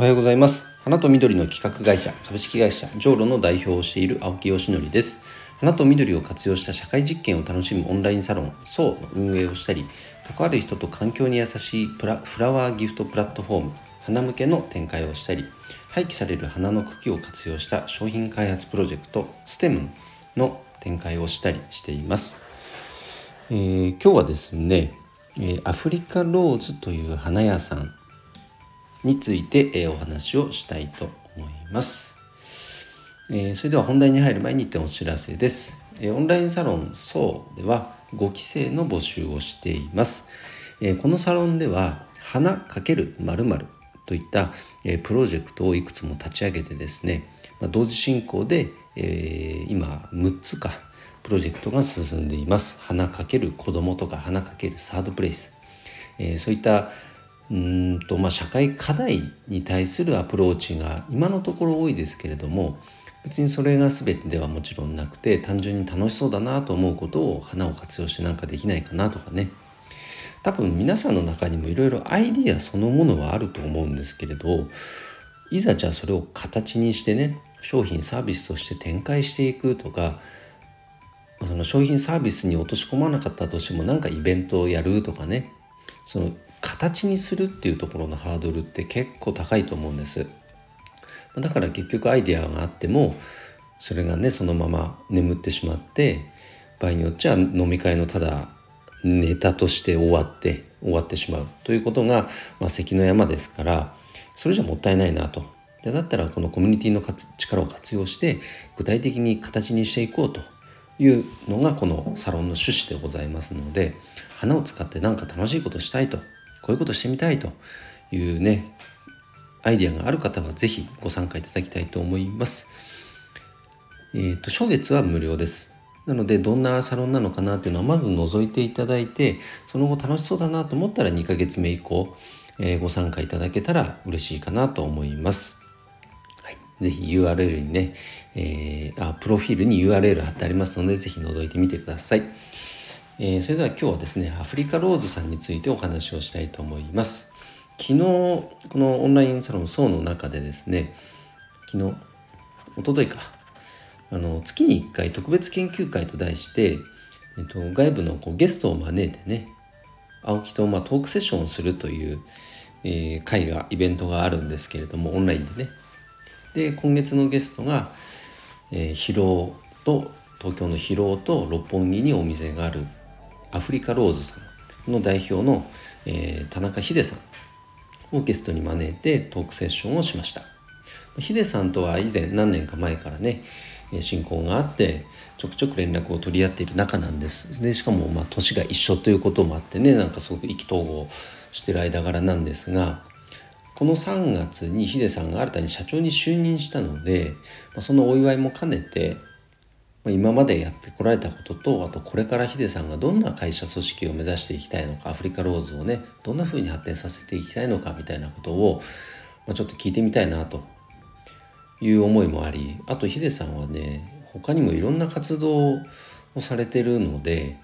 おはようございます。花と緑の企画会社株式会社ジョーロの代表をしている青木よしのりです。花と緑を活用した社会実験を楽しむオンラインサロン SO の運営をしたり関わる人と環境に優しいプラフラワーギフトプラットフォーム花向けの展開をしたり廃棄される花の茎を活用した商品開発プロジェクト STEM の展開をしたりしています、えー、今日はですねアフリカローズという花屋さんについてお話をしたいと思います。えそれでは本題に入る前に一点お知らせです。オンラインサロン SO では5期生の募集をしています。このサロンでは花×〇〇といったプロジェクトをいくつも立ち上げてですね、同時進行で今6つかプロジェクトが進んでいます。花×子供とか花×サードプレイス。そういったうんとまあ、社会課題に対するアプローチが今のところ多いですけれども別にそれが全てではもちろんなくて単純に楽しそうだなと思うことを花を活用してなんかできないかなとかね。多分皆さんの中にもいろいろアイディアそのものはあると思うんですけれどいざじゃあそれを形にしてね商品サービスとして展開していくとかその商品サービスに落とし込まなかったとしても何かイベントをやるとかねその形にするっていうところのハードルって結構高いと思うんです。だから結局アイデアがあってもそれがねそのまま眠ってしまって場合によっちゃ飲み会のただネタとして終わって終わってしまうということが、まあ、関の山ですからそれじゃもったいないなと。でだったらこのコミュニティの力を活用して具体的に形にしていこうというのがこのサロンの趣旨でございますので花を使って何か楽しいことしたいと。こういうことしてみたいというねアイデアがある方は是非ご参加いただきたいと思います。えっ、ー、と初月は無料です。なのでどんなサロンなのかなというのはまず覗いていただいてその後楽しそうだなと思ったら2ヶ月目以降、えー、ご参加いただけたら嬉しいかなと思います。はい、ぜひ URL にね、えー、あプロフィールに URL 貼ってありますのでぜひ覗いてみてください。えー、それでは今日はですねアフリカローズさんについてお話をしたいと思います。昨日このオンラインサロン層の中でですね昨日一昨日かあの月に1回特別研究会と題して、えっと、外部のこうゲストを招いてね青木とまあトークセッションをするという、えー、会がイベントがあるんですけれどもオンラインでね。で今月のゲストが、えー、広尾と東京の広尾と六本木にお店があるアフリカローズさんの代表の、えー、田中秀さんをゲストに招いてトークセッションをしました。秀さんとは以前何年か前からね親交があってちょくちょく連絡を取り合っている仲なんです。でしかもまあ年が一緒ということもあってねなんかすごく意気投合してる間柄なんですがこの3月にヒデさんが新たに社長に就任したので、ま、そのお祝いも兼ねてま今までやってこられたこととあとこれからヒデさんがどんな会社組織を目指していきたいのかアフリカローズをねどんな風に発展させていきたいのかみたいなことを、まあ、ちょっと聞いてみたいなという思いもありあとヒデさんはね他にもいろんな活動をされてるので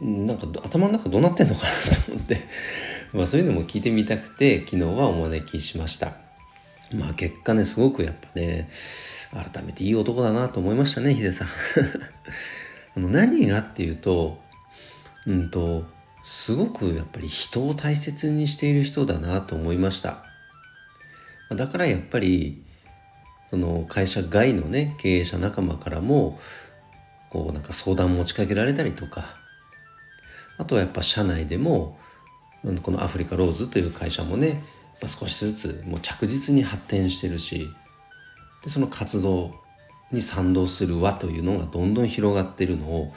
なんか頭の中どうなってんのかなと思って まあそういうのも聞いてみたくて昨日はお招きしました。まあ結果ねすごくやっぱね改めていい男だなと思いましたねヒデさん。あの何がっていうとうんとすごくやっぱり人を大切にしている人だなと思いました。だからやっぱりその会社外のね経営者仲間からもこうなんか相談持ちかけられたりとかあとはやっぱ社内でもこのアフリカローズという会社もねやっぱ少しずつもう着実に発展してるしでその活動に賛同する輪というのがどんどん広がってるのを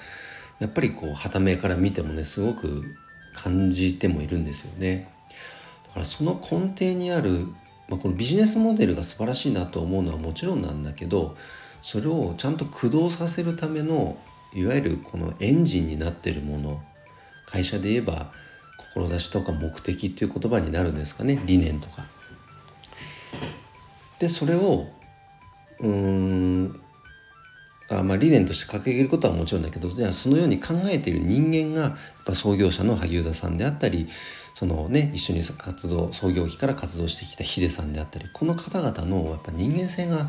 やっぱりこうはためから見てもねすごく感じてもいるんですよね。だからその根底にある、まあ、このビジネスモデルが素晴らしいなと思うのはもちろんなんだけどそれをちゃんと駆動させるためのいわゆるこのエンジンになってるもの会社で言えば志とか目的っていう言葉になるんですかね理念とか。でそれをうん。あまあ、理念として掲げることはもちろんだけどじゃあそのように考えている人間がやっぱ創業者の萩生田さんであったりそのね一緒に活動創業期から活動してきたヒデさんであったりこの方々のやっぱ人間性が、ま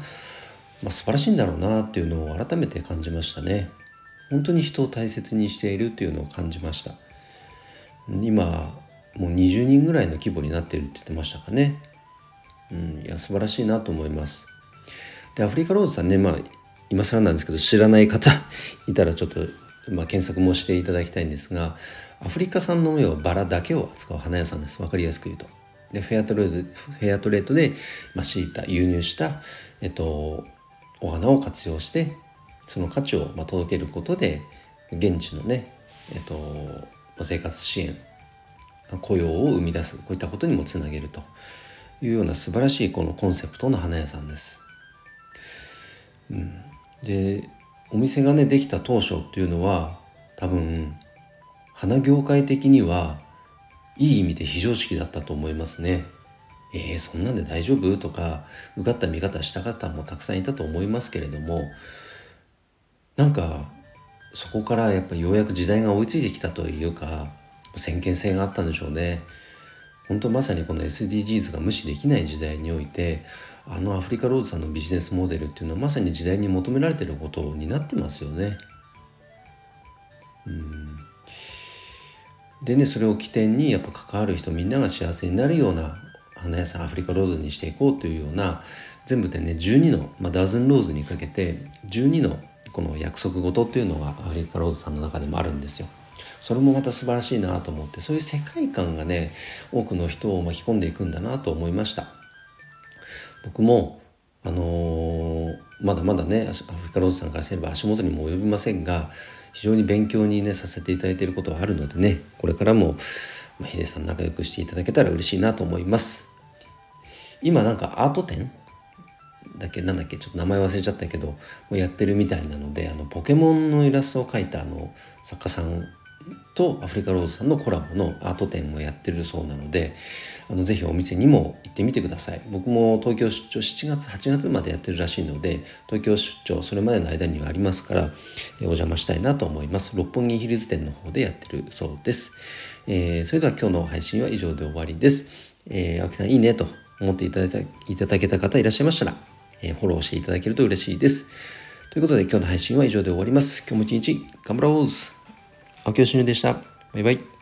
あ、素晴らしいんだろうなっていうのを改めて感じましたね。本当に人を大切にしているっていうのを感じました。今もう20人ぐらいの規模になっているって言ってましたかね。うん。いや素晴らしいなと思います。でアフリカローズさんねまあ今更なんですけど知らない方 いたらちょっと、まあ、検索もしていただきたいんですがアフリカ産の要はバラだけを扱う花屋さんです分かりやすく言うと。でフェアトレードフェアトレードで、まあ、敷いた輸入した、えっと、お花を活用してその価値を、まあ、届けることで現地のね、えっと、生活支援雇用を生み出すこういったことにもつなげるというような素晴らしいこのコンセプトの花屋さんです。うん、でお店がねできた当初っていうのは多分花業界的にはいい意味で非常識だったと思いますね。えー、そんなんで大丈夫？とか受かった見方した方もたくさんいたと思いますけれどもなんかそこからやっぱようやく時代が追いついてきたというか先見性があったんでしょうね。本当まさにこの SDGs が無視できない時代においてあのアフリカローズさんのビジネスモデルっていうのはまさに時代に求められてることになってますよね。うんでねそれを起点にやっぱ関わる人みんなが幸せになるような花屋さんアフリカローズにしていこうというような全部でね12の、まあ、ダズンローズにかけて12のこの約束事っていうのがアフリカローズさんの中でもあるんですよ。それもまた素晴らしいなと思ってそういう世界観がね多くの人を巻き込んでいくんだなと思いました。僕もあのー、まだまだねアフリカローズさんからすれば足元にも及びませんが非常に勉強にねさせていただいていることはあるのでねこれからも、まあ、ヒデさん仲良くしていただけたら嬉しいなと思います。今なんかアート展？だっけ？なんだっけ？ちょっと名前忘れちゃったけどもうやってるみたいなのであのポケモンのイラストを描いたあの作家さんとアフリカローズさんのコラボのアート展をやってるそうなのであのぜひお店にも行ってみてください。僕も東京出張7月8月までやってるらしいので東京出張それまでの間にはありますから、えお邪魔したいなと思います。六本木ヒルズ店の方でやってるそうです、えー、それでは今日の配信は以上で終わりです、えー、青木さんいいねと思っていただいたいただけた方いらっしゃいましたら、えー、フォローしていただけると嬉しいです。ということで今日の配信は以上で終わります。今日も一日頑張ろう。青木よしでした。バイバイ。